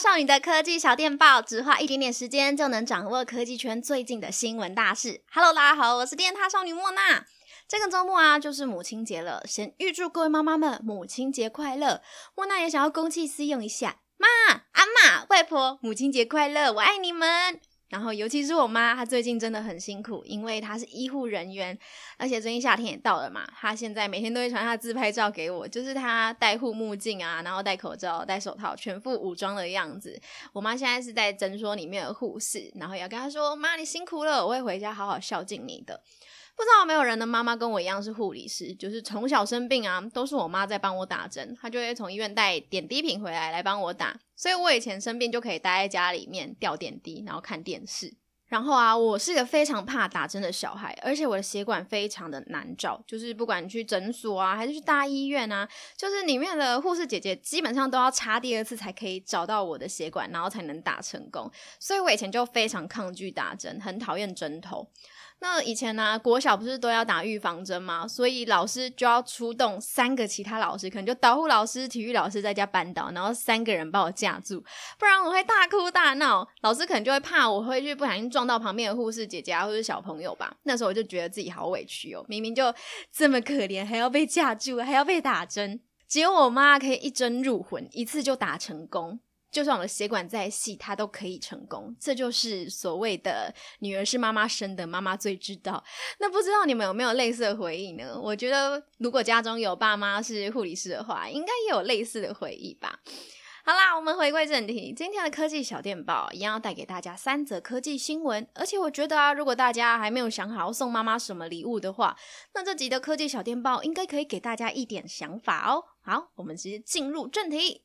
少女的科技小电报，只花一点点时间就能掌握科技圈最近的新闻大事。Hello，大家好，我是电塔少女莫娜。这个周末啊，就是母亲节了，先预祝各位妈妈们母亲节快乐。莫娜也想要公器私用一下，妈、阿嬷、外婆，母亲节快乐，我爱你们。然后，尤其是我妈，她最近真的很辛苦，因为她是医护人员，而且最近夏天也到了嘛，她现在每天都会传她自拍照给我，就是她戴护目镜啊，然后戴口罩、戴手套，全副武装的样子。我妈现在是在诊所里面的护士，然后要跟她说：“妈，你辛苦了，我会回家好好孝敬你的。”不知道有没有人的妈妈跟我一样是护理师，就是从小生病啊，都是我妈在帮我打针，她就会从医院带点滴瓶回来来帮我打，所以我以前生病就可以待在家里面吊点滴，然后看电视。然后啊，我是个非常怕打针的小孩，而且我的血管非常的难找，就是不管去诊所啊，还是去大医院啊，就是里面的护士姐姐基本上都要插第二次才可以找到我的血管，然后才能打成功。所以我以前就非常抗拒打针，很讨厌针头。那以前呢、啊，国小不是都要打预防针吗？所以老师就要出动三个其他老师，可能就导护老师、体育老师在家班导，然后三个人把我架住，不然我会大哭大闹。老师可能就会怕我会去不小心撞到旁边的护士姐姐啊，或者小朋友吧。那时候我就觉得自己好委屈哦，明明就这么可怜，还要被架住，还要被打针。只有我妈可以一针入魂，一次就打成功。就算我的血管再细，它都可以成功。这就是所谓的女儿是妈妈生的，妈妈最知道。那不知道你们有没有类似的回忆呢？我觉得如果家中有爸妈是护理师的话，应该也有类似的回忆吧。好啦，我们回归正题，今天的科技小电报一样要带给大家三则科技新闻。而且我觉得啊，如果大家还没有想好送妈妈什么礼物的话，那这集的科技小电报应该可以给大家一点想法哦。好，我们直接进入正题。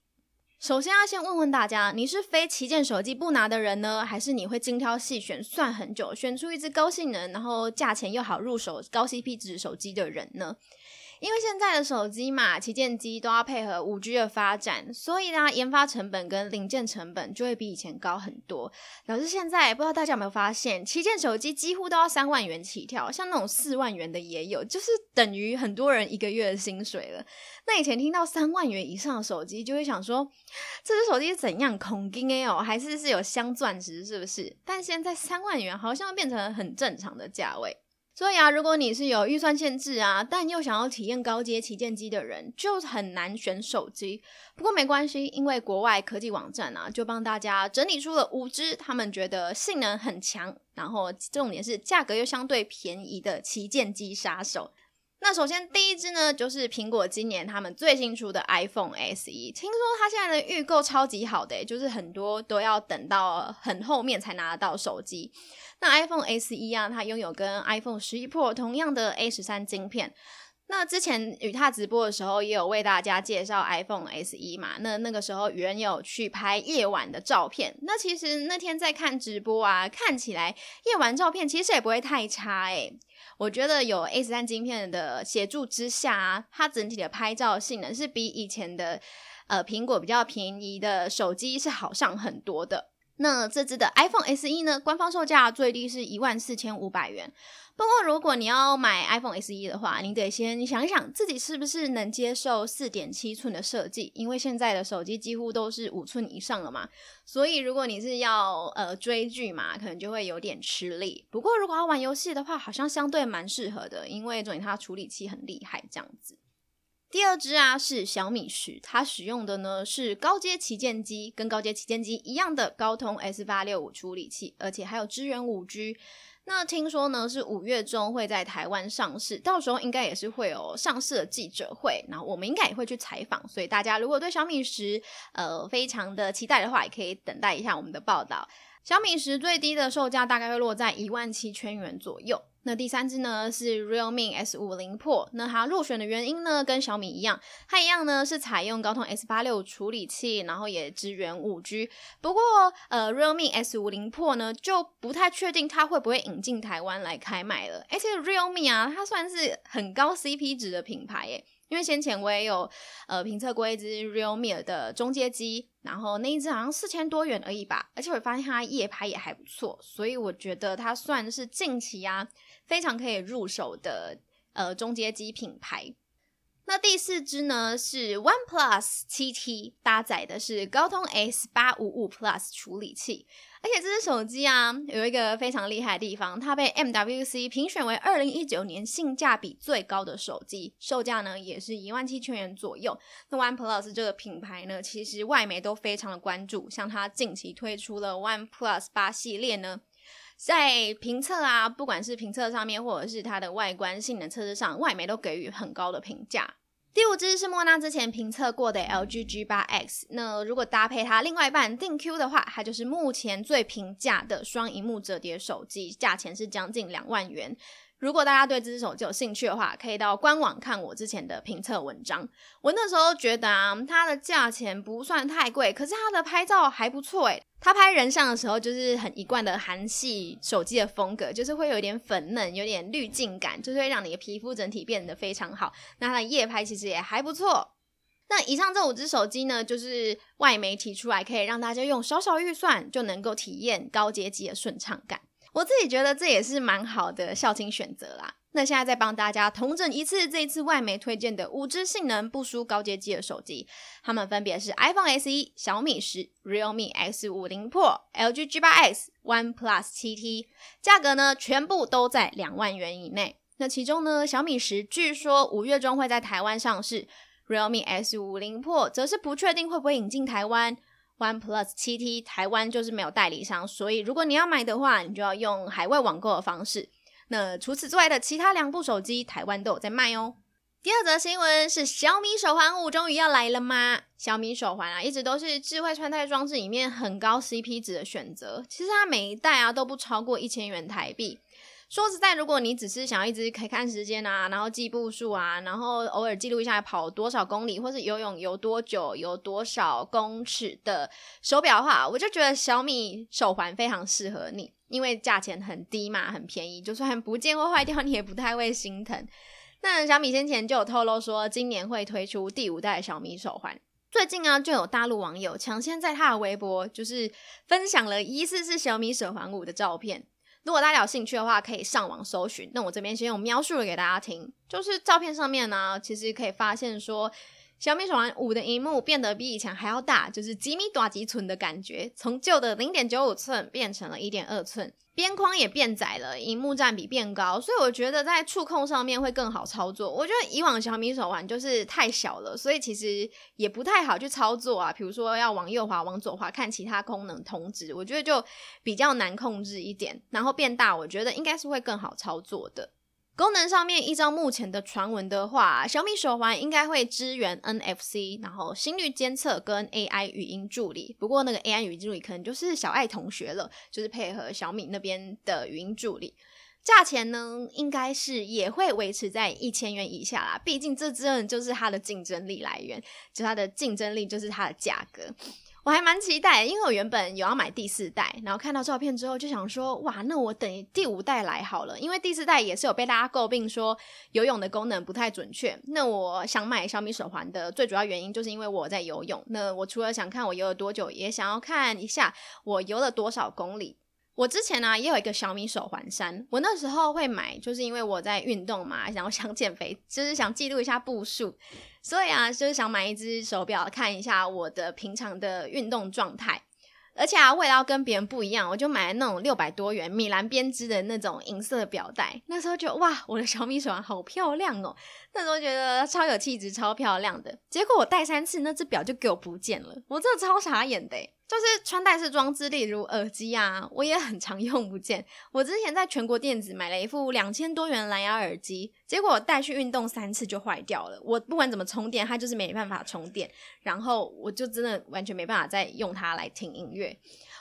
首先要先问问大家，你是非旗舰手机不拿的人呢，还是你会精挑细选，算很久，选出一只高性能，然后价钱又好入手、高 CP 值手机的人呢？因为现在的手机嘛，旗舰机都要配合五 G 的发展，所以呢，研发成本跟零件成本就会比以前高很多。导致现在不知道大家有没有发现，旗舰手机几乎都要三万元起跳，像那种四万元的也有，就是等于很多人一个月的薪水了。那以前听到三万元以上的手机，就会想说，这只手机是怎样恐惊哎哦，还是是有镶钻石是不是？但现在三万元好像变成很正常的价位。所以啊，如果你是有预算限制啊，但又想要体验高阶旗舰机的人，就很难选手机。不过没关系，因为国外科技网站啊，就帮大家整理出了五支他们觉得性能很强，然后重点是价格又相对便宜的旗舰机杀手。那首先第一支呢，就是苹果今年他们最新出的 iPhone SE，听说它现在的预购超级好的，就是很多都要等到很后面才拿得到手机。那 iPhone SE 啊，它拥有跟 iPhone 11 Pro 同样的 A 十三晶片。那之前与他直播的时候，也有为大家介绍 iPhone SE 嘛。那那个时候，原有去拍夜晚的照片。那其实那天在看直播啊，看起来夜晚照片其实也不会太差诶。我觉得有 A 十三晶片的协助之下啊，它整体的拍照性能是比以前的呃苹果比较便宜的手机是好上很多的。那这支的 iPhone SE 呢，官方售价最低是一万四千五百元。不过如果你要买 iPhone SE 的话，你得先想一想自己是不是能接受四点七寸的设计，因为现在的手机几乎都是五寸以上了嘛。所以如果你是要呃追剧嘛，可能就会有点吃力。不过如果要玩游戏的话，好像相对蛮适合的，因为重点它处理器很厉害，这样子。第二支啊是小米十，它使用的呢是高阶旗舰机，跟高阶旗舰机一样的高通 S 八六五处理器，而且还有支援五 G。那听说呢是五月中会在台湾上市，到时候应该也是会有上市的记者会，然后我们应该也会去采访。所以大家如果对小米十呃非常的期待的话，也可以等待一下我们的报道。小米十最低的售价大概会落在一万七千元左右。那第三支呢是 Realme S 五零 Pro，那它入选的原因呢跟小米一样，它一样呢是采用高通 S 八六处理器，然后也支援五 G。不过呃 Realme S 五零 Pro 呢就不太确定它会不会引进台湾来开卖了。而且 Realme 啊，它算是很高 CP 值的品牌耶。因为先前我也有呃评测过一支 Realme 的中阶机，然后那一支好像四千多元而已吧，而且我发现它夜拍也还不错，所以我觉得它算是近期啊非常可以入手的呃中阶机品牌。那第四支呢是 OnePlus 7T，搭载的是高通 S 八五五 Plus 处理器，而且这支手机啊有一个非常厉害的地方，它被 MWC 评选为二零一九年性价比最高的手机，售价呢也是一万七千元左右。那 OnePlus 这个品牌呢，其实外媒都非常的关注，像它近期推出了 OnePlus 八系列呢。在评测啊，不管是评测上面，或者是它的外观性能测试上，外媒都给予很高的评价。第五支是莫娜之前评测过的 LG G8X，那如果搭配它另外一半定 Q 的话，它就是目前最平价的双荧幕折叠手机，价钱是将近两万元。如果大家对这支手机有兴趣的话，可以到官网看我之前的评测文章。我那时候觉得啊，它的价钱不算太贵，可是它的拍照还不错诶。它拍人像的时候，就是很一贯的韩系手机的风格，就是会有点粉嫩，有点滤镜感，就是会让你的皮肤整体变得非常好。那它的夜拍其实也还不错。那以上这五只手机呢，就是外媒提出来，可以让大家用小小预算就能够体验高阶机的顺畅感。我自己觉得这也是蛮好的孝亲选择啦。那现在再帮大家统整一次这一次外媒推荐的五支性能不输高阶机的手机，它们分别是 iPhone SE、小米十、Realme X 五零 Pro、LG G8X、OnePlus 7T，价格呢全部都在两万元以内。那其中呢，小米十据说五月中会在台湾上市，Realme X 五零 Pro 则是不确定会不会引进台湾。OnePlus 7T 台湾就是没有代理商，所以如果你要买的话，你就要用海外网购的方式。那除此之外的其他两部手机，台湾都有在卖哦。第二则新闻是小米手环五终于要来了吗？小米手环啊，一直都是智慧穿戴装置里面很高 CP 值的选择。其实它每一代啊都不超过一千元台币。说实在，如果你只是想要一直可以看时间啊，然后记步数啊，然后偶尔记录一下跑多少公里，或是游泳游多久、游多少公尺的手表的话，我就觉得小米手环非常适合你，因为价钱很低嘛，很便宜，就算不见或坏掉，你也不太会心疼。那小米先前就有透露说，今年会推出第五代小米手环。最近啊，就有大陆网友抢先在他的微博，就是分享了疑似是小米手环五的照片。如果大家有兴趣的话，可以上网搜寻。那我这边先用描述了给大家听，就是照片上面呢，其实可以发现说，小米手环五的荧幕变得比以前还要大，就是几米大几寸的感觉，从旧的零点九五寸变成了一点二寸。边框也变窄了，荧幕占比变高，所以我觉得在触控上面会更好操作。我觉得以往小米手环就是太小了，所以其实也不太好去操作啊。比如说要往右滑、往左滑看其他功能通知，我觉得就比较难控制一点。然后变大，我觉得应该是会更好操作的。功能上面，依照目前的传闻的话，小米手环应该会支援 NFC，然后心率监测跟 AI 语音助理。不过那个 AI 语音助理可能就是小爱同学了，就是配合小米那边的语音助理。价钱呢，应该是也会维持在一千元以下啦。毕竟这真的就是它的竞争力来源，就它的竞争力就是它的价格。我还蛮期待，因为我原本有要买第四代，然后看到照片之后就想说，哇，那我等第五代来好了，因为第四代也是有被大家诟病说游泳的功能不太准确。那我想买小米手环的最主要原因就是因为我在游泳。那我除了想看我游了多久，也想要看一下我游了多少公里。我之前呢、也有一个小米手环三，我那时候会买，就是因为我在运动嘛，然后想减肥，就是想记录一下步数，所以啊，就是想买一只手表看一下我的平常的运动状态。而且啊，为了要跟别人不一样，我就买了那种六百多元米兰编织的那种银色表带。那时候就哇，我的小米手环好漂亮哦！那时候觉得超有气质、超漂亮的。结果我戴三次，那只表就给我不见了，我真的超傻眼的。就是穿戴式装置，例如耳机啊，我也很常用不见。我之前在全国电子买了一副两千多元蓝牙耳机，结果带去运动三次就坏掉了。我不管怎么充电，它就是没办法充电，然后我就真的完全没办法再用它来听音乐。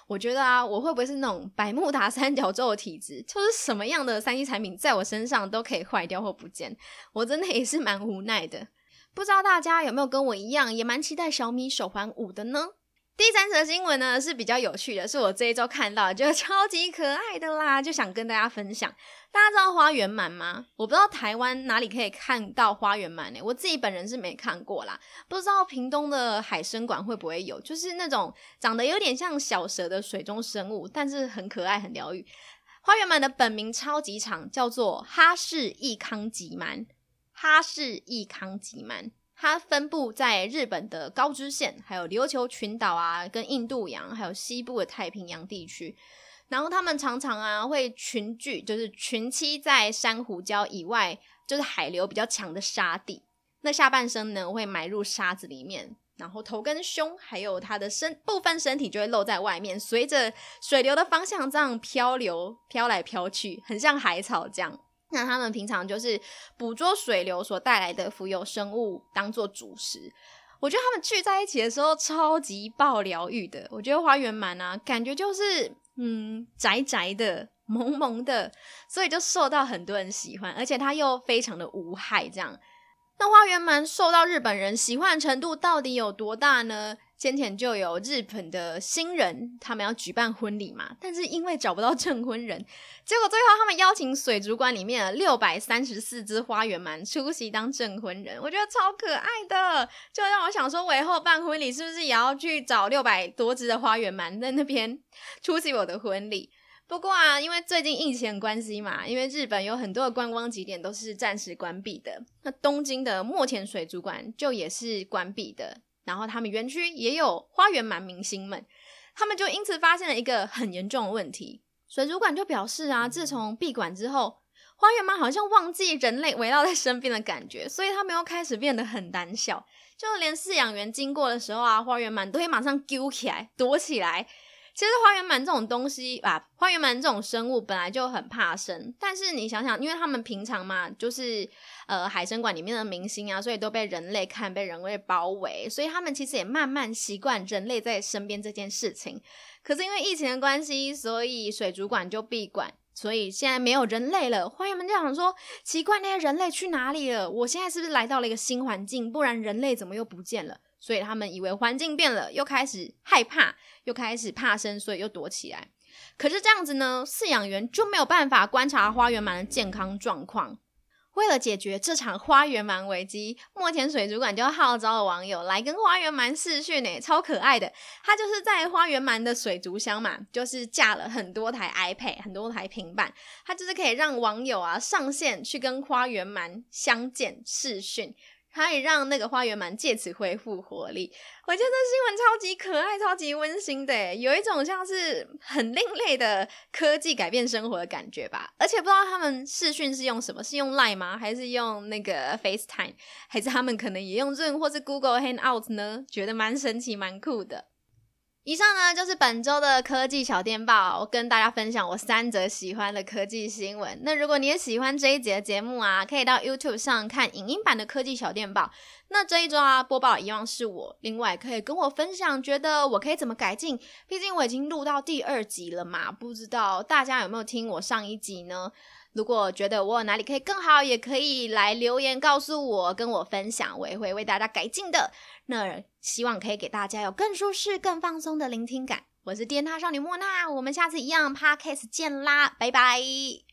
我觉得啊，我会不会是那种百慕达三角洲的体质？就是什么样的三 C 产品在我身上都可以坏掉或不见？我真的也是蛮无奈的。不知道大家有没有跟我一样，也蛮期待小米手环五的呢？第三则新闻呢是比较有趣的，是我这一周看到，觉得超级可爱的啦，就想跟大家分享。大家知道花园鳗吗？我不知道台湾哪里可以看到花园鳗呢？我自己本人是没看过啦，不知道屏东的海生馆会不会有，就是那种长得有点像小蛇的水中生物，但是很可爱、很疗愈。花园鳗的本名超级长，叫做哈氏益康吉鳗。哈氏异康吉鳗，它分布在日本的高知县，还有琉球群岛啊，跟印度洋，还有西部的太平洋地区。然后它们常常啊会群聚，就是群栖在珊瑚礁以外，就是海流比较强的沙地。那下半身呢会埋入沙子里面，然后头跟胸还有它的身部分身体就会露在外面，随着水流的方向这样漂流，飘来飘去，很像海草这样。那他们平常就是捕捉水流所带来的浮游生物当做主食。我觉得他们聚在一起的时候超级爆疗愈的。我觉得花园鳗啊，感觉就是嗯宅宅的、萌萌的，所以就受到很多人喜欢，而且它又非常的无害这样。那花园鳗受到日本人喜欢程度到底有多大呢？先前就有日本的新人，他们要举办婚礼嘛，但是因为找不到证婚人，结果最后他们邀请水族馆里面的六百三十四只花园鳗出席当证婚人，我觉得超可爱的，就让我想说，我以后办婚礼是不是也要去找六百多只的花园鳗在那边出席我的婚礼？不过啊，因为最近疫情关系嘛，因为日本有很多的观光景点都是暂时关闭的，那东京的墨田水族馆就也是关闭的。然后他们园区也有花园蛮明星们，他们就因此发现了一个很严重的问题。水族馆就表示啊，自从闭馆之后，花园鳗好像忘记人类围绕在身边的感觉，所以他们又开始变得很胆小，就连饲养员经过的时候啊，花园鳗都会马上揪起来躲起来。其实花园鳗这种东西啊，花园鳗这种生物本来就很怕生，但是你想想，因为他们平常嘛，就是呃海生馆里面的明星啊，所以都被人类看，被人类包围，所以他们其实也慢慢习惯人类在身边这件事情。可是因为疫情的关系，所以水族馆就闭馆，所以现在没有人类了。花园们就想说，奇怪，那些人类去哪里了？我现在是不是来到了一个新环境？不然人类怎么又不见了？所以他们以为环境变了，又开始害怕，又开始怕生，所以又躲起来。可是这样子呢，饲养员就没有办法观察花园鳗的健康状况。为了解决这场花园鳗危机，墨田水族馆就号召了网友来跟花园鳗视讯，呢，超可爱的。他就是在花园鳗的水族箱嘛，就是架了很多台 iPad，很多台平板，他就是可以让网友啊上线去跟花园鳗相见视讯。它也让那个花园蛮借此恢复活力，我觉得这新闻超级可爱、超级温馨的，有一种像是很另类的科技改变生活的感觉吧。而且不知道他们视讯是用什么，是用 Line 吗？还是用那个 FaceTime？还是他们可能也用 Zoom 或是 Google Hangout 呢？觉得蛮神奇、蛮酷的。以上呢就是本周的科技小电报，我跟大家分享我三则喜欢的科技新闻。那如果你也喜欢这一集的节目啊，可以到 YouTube 上看影音版的科技小电报。那这一周啊，播报一样是我，另外可以跟我分享，觉得我可以怎么改进？毕竟我已经录到第二集了嘛，不知道大家有没有听我上一集呢？如果觉得我有哪里可以更好，也可以来留言告诉我，跟我分享，我也会为大家改进的。那希望可以给大家有更舒适、更放松的聆听感。我是电塔少女莫娜，我们下次一样 Podcast 见啦，拜拜。